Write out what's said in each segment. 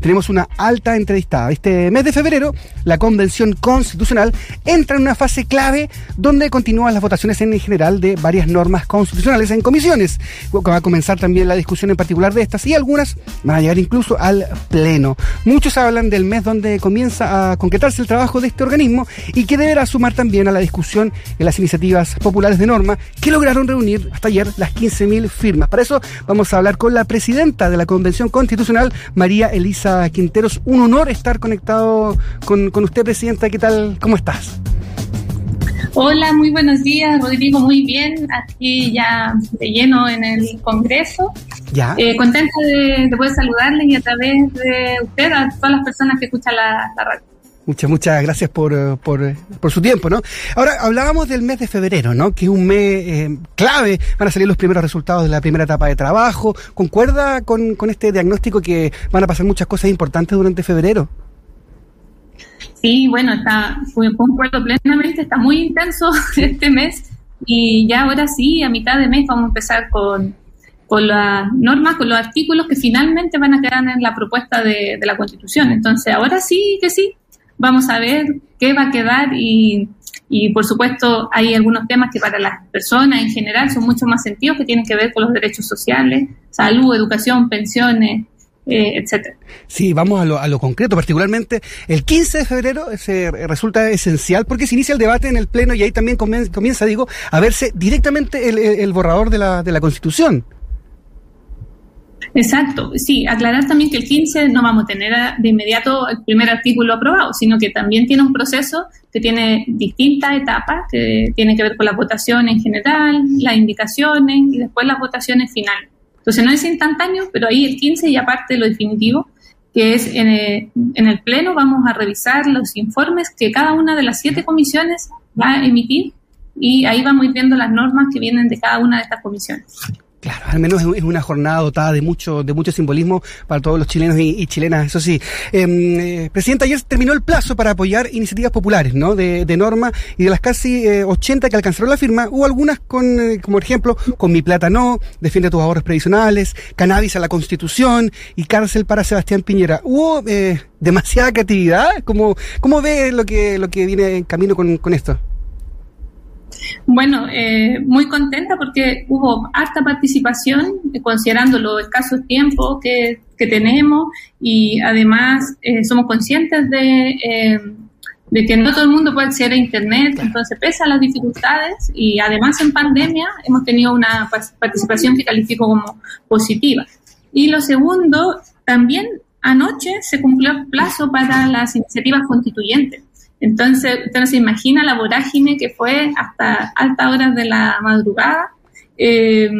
Tenemos una alta entrevistada. Este mes de febrero, la Convención Constitucional entra en una fase clave donde continúan las votaciones en general de varias normas constitucionales en comisiones. Va a comenzar también la discusión en particular de estas y algunas van a llegar incluso al Pleno. Muchos hablan del mes donde comienza a concretarse el trabajo de este organismo y que deberá sumar también a la discusión en las iniciativas populares de norma que lograron reunir hasta ayer las 15.000 firmas. Para eso vamos a hablar con la presidenta de la Convención Constitucional, María Elisa Quinteros. Un honor estar conectado con, usted, Presidenta. ¿Qué tal? ¿Cómo estás? Hola, muy buenos días, Rodrigo. Muy bien, aquí ya de lleno en el Congreso. Ya. Eh, contenta de, poder saludarle y a través de usted a todas las personas que escuchan la radio. Muchas, muchas gracias por, eh, por, eh, por, su tiempo, ¿no? Ahora, hablábamos del mes de febrero, ¿no? Que es un mes eh, clave, van a salir los primeros resultados de la primera etapa de trabajo. ¿Concuerda con, con este diagnóstico que van a pasar muchas cosas importantes durante febrero? Sí, bueno, está, concuerdo plenamente, está muy intenso este mes y ya ahora sí, a mitad de mes vamos a empezar con, con las normas, con los artículos que finalmente van a quedar en la propuesta de, de la Constitución. Entonces, ahora sí que sí, vamos a ver qué va a quedar y, y por supuesto hay algunos temas que para las personas en general son mucho más sentidos que tienen que ver con los derechos sociales, salud, educación, pensiones, eh, etcétera. Sí, vamos a lo, a lo, concreto, particularmente el 15 de febrero se resulta esencial porque se inicia el debate en el Pleno y ahí también comienza, digo, a verse directamente el, el borrador de la, de la Constitución. Exacto, sí, aclarar también que el 15 no vamos a tener de inmediato el primer artículo aprobado, sino que también tiene un proceso que tiene distintas etapas, que tiene que ver con la votación en general, las indicaciones y después las votaciones finales. Entonces no es instantáneo, pero ahí el 15 ya parte de lo definitivo, que es en el, en el Pleno vamos a revisar los informes que cada una de las siete comisiones va a emitir y ahí vamos a ir viendo las normas que vienen de cada una de estas comisiones. Claro, al menos es una jornada dotada de mucho, de mucho simbolismo para todos los chilenos y, chilenas, eso sí. Em, eh, Presidenta, ayer terminó el plazo para apoyar iniciativas populares, ¿no? De, de norma y de las casi 80 eh, que alcanzaron la firma, hubo algunas con, eh, como ejemplo, con Mi Plata No, Defiende tus ahorros previsionales, Cannabis a la Constitución y Cárcel para Sebastián Piñera. Hubo demasiada creatividad. ¿Cómo, cómo ve lo que, lo que viene en camino con, con esto? Bueno, eh, muy contenta porque hubo harta participación, eh, considerando los escasos tiempos que, tenemos y además eh, somos conscientes de, de que no todo el mundo puede acceder a Internet, entonces pese a las dificultades y además en pandemia hemos tenido una participación que califico como positiva. Y lo segundo, también anoche se cumplió el plazo para las iniciativas constituyentes. Entonces, usted no se imagina la vorágine que fue hasta altas horas de la madrugada. Eh,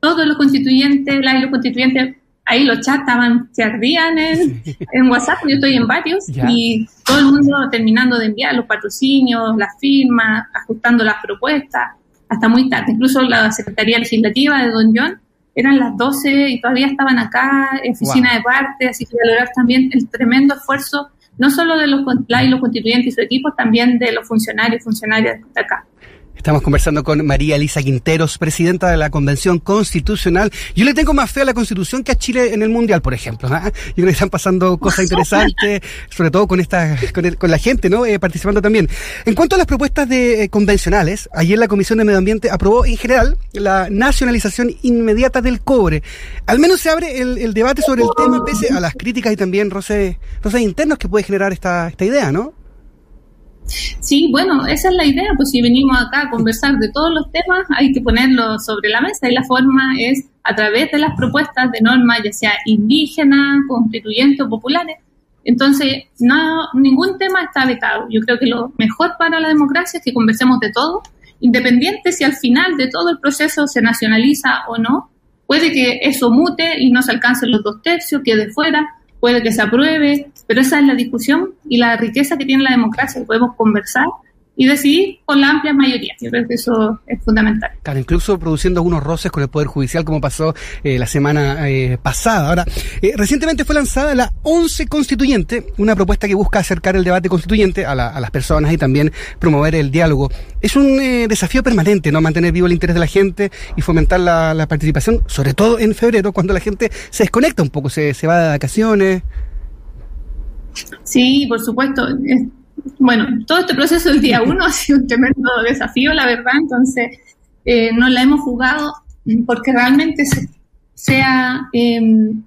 todos los constituyentes, la y los constituyentes, ahí los chats estaban, se ardían en, en WhatsApp, yo estoy en varios, y todo el mundo terminando de enviar los patrocinios, las firmas, ajustando las propuestas, hasta muy tarde. Incluso la Secretaría Legislativa de Don John eran las 12 y todavía estaban acá, en oficina de parte, así que valorar también el tremendo esfuerzo no solo de los, los constituyentes y su equipo, también de los funcionarios y funcionarias de acá. Estamos conversando con María Elisa Quinteros, presidenta de la Convención Constitucional. Yo le tengo más fe a la Constitución que a Chile en el Mundial, por ejemplo. ¿ah? Yo creo que están pasando cosas interesantes, sobre todo con esta, con, la gente, ¿no? Eh, participando también. En cuanto a las propuestas de eh, convencionales, ayer la Comisión de Medio Ambiente aprobó en general la nacionalización inmediata del cobre. Al menos se abre el, debate sobre el tema, pese a las críticas y también roces, roces internos que puede generar esta, esta idea, ¿no? Sí, bueno, esa es la idea, pues si venimos acá a conversar de todos los temas, hay que ponerlo sobre la mesa y la forma es a través de las propuestas de normas, ya sea indígenas, constituyentes o populares. Entonces, no, ningún tema está vetado. Yo creo que lo mejor para la democracia es que conversemos de todo, independiente si al final de todo el proceso se nacionaliza o no. Puede que eso mute y no se alcancen los dos tercios, quede fuera, puede que se apruebe, pero esa es la discusión y la riqueza que tiene la democracia, podemos conversar y decidir con la amplia mayoría. Yo creo que eso es fundamental. Claro, incluso produciendo algunos roces con el Poder Judicial, como pasó eh, la semana eh, pasada. Ahora, eh, recientemente fue lanzada la 11 Constituyente, una propuesta que busca acercar el debate constituyente a, las personas y también promover el diálogo. Es un desafío permanente, ¿no? Mantener vivo el interés de la gente y fomentar la, participación, sobre todo en febrero, cuando la gente se desconecta un poco, se va de vacaciones. Sí, por supuesto. Bueno, todo este proceso del día uno ha sido un tremendo desafío, la verdad, entonces eh, no la hemos jugado porque realmente sea, em,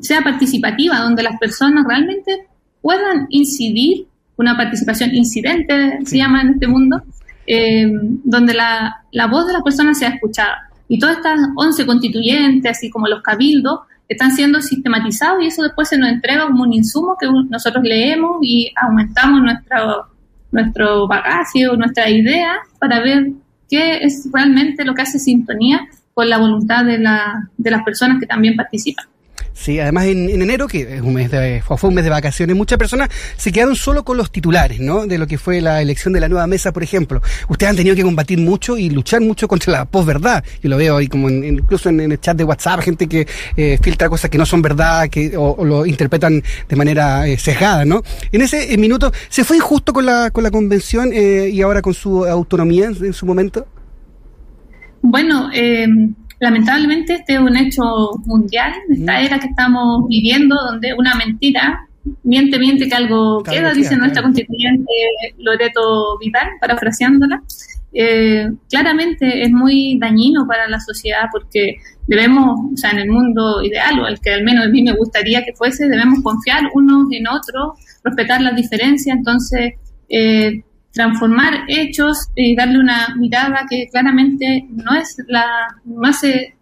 sea participativa, donde las personas realmente puedan incidir, una participación incidente se llama en este mundo, em, donde la, la voz de las personas sea escuchada. Y todas estas 11 constituyentes, así como los cabildos, están siendo sistematizados y eso después se nos entrega como un insumo que nosotros leemos y aumentamos nuestro, nuestro bagaje o nuestra idea para ver qué es realmente lo que hace sintonía con la voluntad de, la, de las personas que también participan. Sí, además en, enero, que es un mes de, fue un mes de vacaciones, muchas personas se quedaron solo con los titulares, ¿no? De lo que fue la elección de la nueva mesa, por ejemplo. Ustedes han tenido que combatir mucho y luchar mucho contra la posverdad. Yo lo veo ahí como incluso en, el chat de WhatsApp, gente que eh, filtra cosas que no son verdad, que o, lo interpretan de manera eh, sesgada, ¿no? En ese minuto, ¿se fue injusto con la, con la convención eh, y ahora con su autonomía en, su momento? Bueno, eh, lamentablemente este es un hecho mundial, esta era que estamos viviendo, donde una mentira, miente, miente que algo queda, dice nuestra constituyente Loreto Vidal, parafraseándola. Eh, claramente es muy dañino para la sociedad porque debemos, o sea, en el mundo ideal, o el que al menos a mí me gustaría que fuese, debemos confiar unos en otros, respetar las diferencias, entonces eh, transformar hechos y darle una mirada que claramente no es la no hace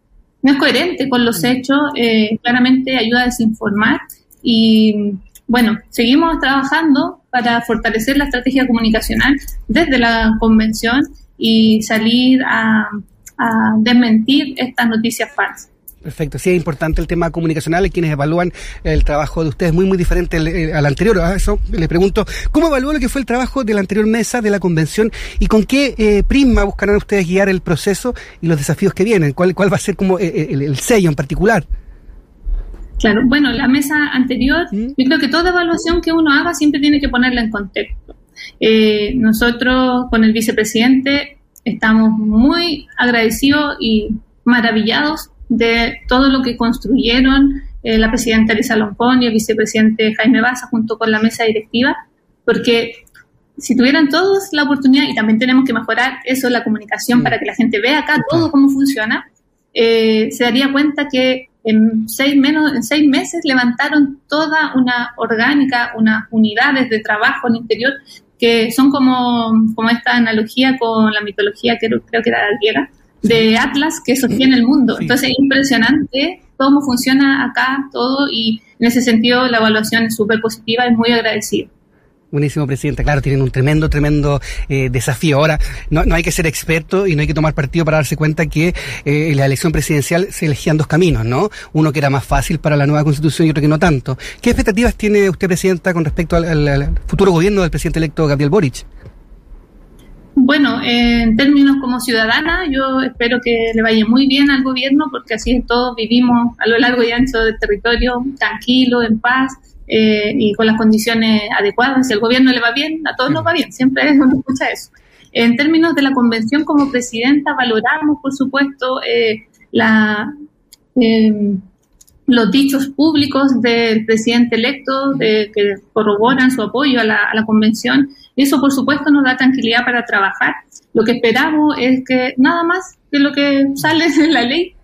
no es coherente con los hechos, eh, claramente ayuda a desinformar y bueno, seguimos trabajando para fortalecer la estrategia comunicacional desde la convención y salir a, a desmentir estas noticias falsas. Perfecto, sí es importante el tema comunicacional y quienes evalúan el trabajo de ustedes muy muy diferente eh, al, anterior. A eso le pregunto, ¿cómo evalúa lo que fue el trabajo de la anterior mesa de la convención y con qué eh, prisma buscarán ustedes guiar el proceso y los desafíos que vienen? ¿Cuál, cuál va a ser como eh, el, sello en particular? Claro, bueno, la mesa anterior, ¿Mm? yo creo que toda evaluación que uno haga siempre tiene que ponerla en contexto. nosotros con el vicepresidente estamos muy agradecidos y maravillados de todo lo que construyeron eh, la presidenta Elisa Lompón y el vicepresidente Jaime Baza junto con la mesa directiva, porque si tuvieran todos la oportunidad, y también tenemos que mejorar eso, la comunicación, para que la gente vea acá todo cómo funciona, eh, se daría cuenta que en seis, menos, en seis meses levantaron toda una orgánica, unas unidades de trabajo en el interior que son como, como esta analogía con la mitología que creo que era griega, de Atlas que sostiene el mundo. Entonces es impresionante cómo funciona acá todo y en ese sentido la evaluación es súper positiva y muy agradecida. Buenísimo, presidente. Claro, tienen un tremendo, tremendo eh, desafío. Ahora, no, no, hay que ser experto y no hay que tomar partido para darse cuenta que eh, en la elección presidencial se elegían dos caminos, ¿no? Uno que era más fácil para la nueva constitución y otro que no tanto. ¿Qué expectativas tiene usted, presidenta, con respecto al futuro gobierno del presidente electo Gabriel Boric? En términos como ciudadana, yo espero que le vaya muy bien al gobierno porque así todos vivimos a lo largo y ancho del territorio tranquilo, en paz eh, y con las condiciones adecuadas. Si al gobierno le va bien, a todos nos va bien, siempre uno escucha eso. En términos de la convención como presidenta, valoramos, por supuesto, eh, la, eh, los dichos públicos del presidente electo de, que corroboran su apoyo a la, a la convención eso, por supuesto, nos da tranquilidad para trabajar. Lo que esperamos es que nada más de lo que sale en la ley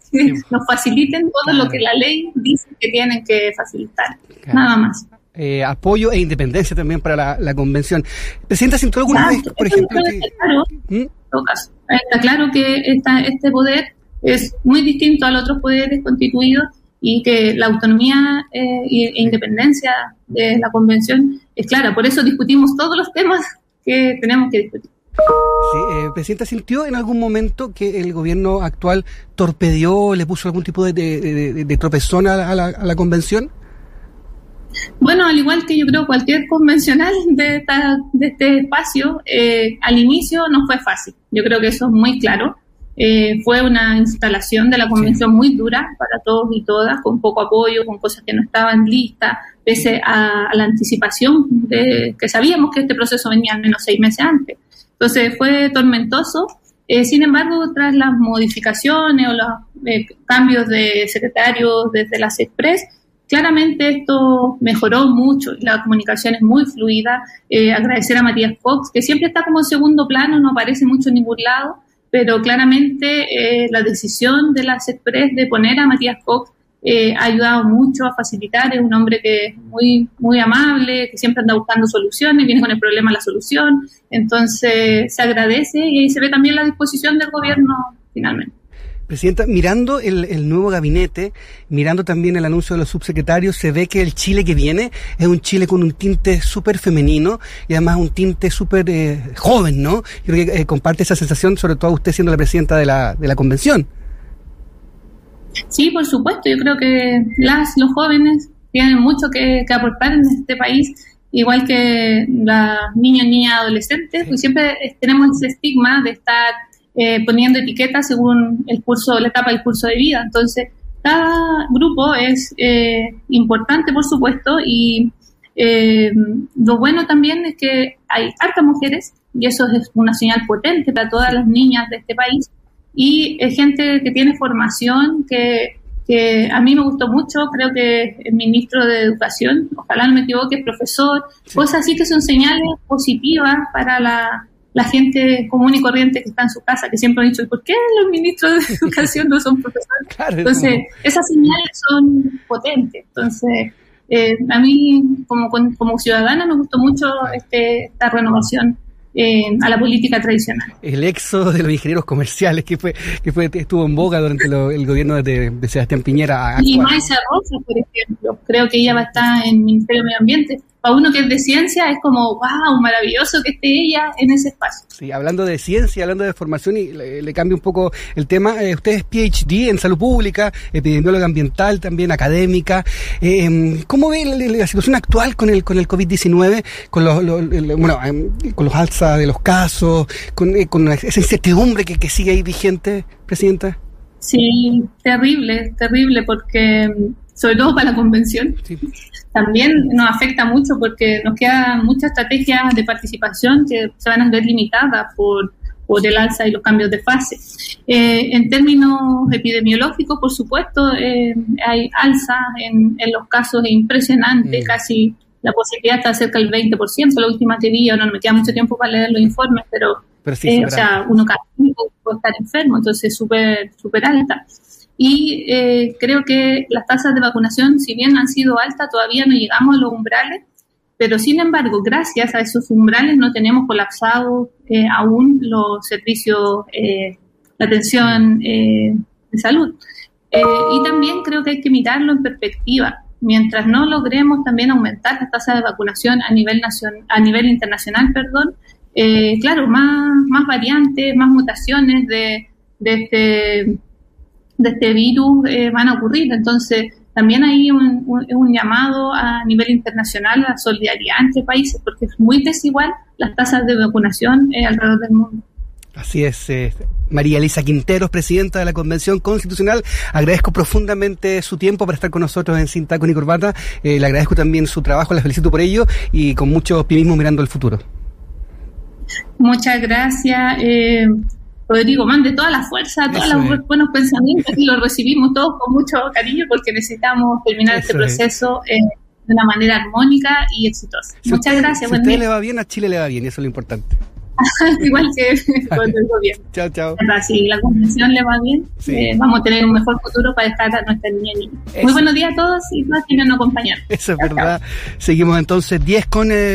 nos faciliten todo lo que la ley dice que tienen que facilitar. Nada más. Eh, apoyo e independencia también para la, convención. ¿Presidenta sintió alguna vez, por ejemplo? Claro, ¿Mm? Está claro que esta, este poder es muy distinto a los otros poderes constituidos y que la autonomía eh, e independencia de la convención es clara. Por eso discutimos todos los temas que tenemos que discutir. Sí, eh, Presidenta, ¿sintió en algún momento que el gobierno actual torpedió, le puso algún tipo de, tropezón a la, convención? Bueno, al igual que yo creo cualquier convencional de, de este espacio, eh, al inicio no fue fácil. Yo creo que eso es muy claro. Eh, fue una instalación de la convención muy dura para todos y todas, con poco apoyo, con cosas que no estaban listas, pese a, la anticipación de que sabíamos que este proceso venía al menos seis meses antes. Entonces fue tormentoso. Eh, sin embargo, tras las modificaciones o los cambios de secretarios desde las Express, Claramente esto mejoró mucho, la comunicación es muy fluida. Eh, agradecer a Matías Fox, que siempre está como en segundo plano, no aparece mucho en ningún lado, pero claramente eh, la decisión de las Express de poner a Matías Fox eh, ha ayudado mucho a facilitar. Es un hombre que es muy, muy amable, que siempre anda buscando soluciones, viene con el problema la solución. Entonces se agradece y ahí se ve también la disposición del gobierno finalmente. Presidenta, mirando el, nuevo gabinete, mirando también el anuncio de los subsecretarios, se ve que el Chile que viene es un Chile con un tinte súper femenino y además un tinte súper eh, joven, ¿no? Yo creo que eh, comparte esa sensación, sobre todo usted siendo la presidenta de la, de la convención. Sí, por supuesto. Yo creo que las, los jóvenes tienen mucho que, aportar en este país, igual que las niños, niñas, adolescentes, pues siempre tenemos ese estigma de estar eh, poniendo etiquetas según el curso, la etapa del curso de vida. Entonces, cada grupo es eh, importante, por supuesto, y eh, lo bueno también es que hay hartas mujeres, y eso es una señal potente para todas las niñas de este país, y es gente que tiene formación, que, que a mí me gustó mucho, creo que el ministro de Educación, ojalá no me equivoque, profesor, cosas así que son señales positivas para la la gente común y corriente que está en su casa, que siempre han dicho, ¿por qué los ministros de educación no son profesores? Entonces, esas señales son potentes. Entonces, eh, a mí como, como ciudadana me gustó mucho este, esta renovación a la política tradicional. El éxodo de los ingenieros comerciales que fue que fue estuvo en boga durante el gobierno de, Sebastián Piñera. Y Maisa Rosa, por ejemplo, creo que ella va a estar en el Ministerio de Medio Ambiente para uno que es de ciencia es como, wow, maravilloso que esté ella en ese espacio. Sí, hablando de ciencia, hablando de formación, y le, cambio un poco el tema, eh, usted es PhD en salud pública, epidemióloga ambiental, también académica. Eh, ¿Cómo ve la, situación actual con el con el COVID-19, con los, bueno, em, con los alzas de los casos, con, eh, con esa incertidumbre que, que sigue ahí vigente, Presidenta? Sí, terrible, terrible, porque sobre todo para la convención. Sí también nos afecta mucho porque nos quedan muchas estrategias de participación que se van a ver limitadas por, por el alza y los cambios de fase. Eh, en términos epidemiológicos, por supuesto, eh, hay alza en, en, los casos impresionantes, mm. casi la posibilidad está cerca del 20%, la última que vi, no, me queda mucho tiempo para leer los informes, pero, eh, o sea, uno cada puede estar enfermo, entonces es súper súper alta y eh, creo que las tasas de vacunación, si bien han sido altas, todavía no llegamos a los umbrales, pero sin embargo, gracias a esos umbrales no tenemos colapsado eh, aún los servicios, eh, la atención de salud. y también creo que hay que mirarlo en perspectiva. Mientras no logremos también aumentar las tasas de vacunación a nivel, nacional, a nivel internacional, perdón, claro, más, más variantes, más mutaciones de, de este de este virus eh, van a ocurrir. Entonces, también hay un, un, llamado a nivel internacional a solidaridad entre países, porque es muy desigual las tasas de vacunación eh, alrededor del mundo. Así es, eh, María Elisa Quinteros, presidenta de la Convención Constitucional. Agradezco profundamente su tiempo para estar con nosotros en Sin Taco ni Corbata. le agradezco también su trabajo, la felicito por ello y con mucho optimismo mirando el futuro. Muchas gracias. Rodrigo, mande toda la fuerza, todos los buenos pensamientos y los recibimos todos con mucho cariño porque necesitamos terminar este proceso eh, de una manera armónica y exitosa. Muchas gracias. Si a usted le va bien, a Chile le va bien, eso es lo importante. Igual que con el gobierno. Chao, chao. Si la convención le va bien, eh, vamos a tener un mejor futuro para dejar a nuestra niña y Muy buenos días a todos y todas quienes nos acompañaron. Eso es verdad. Seguimos entonces 10 con...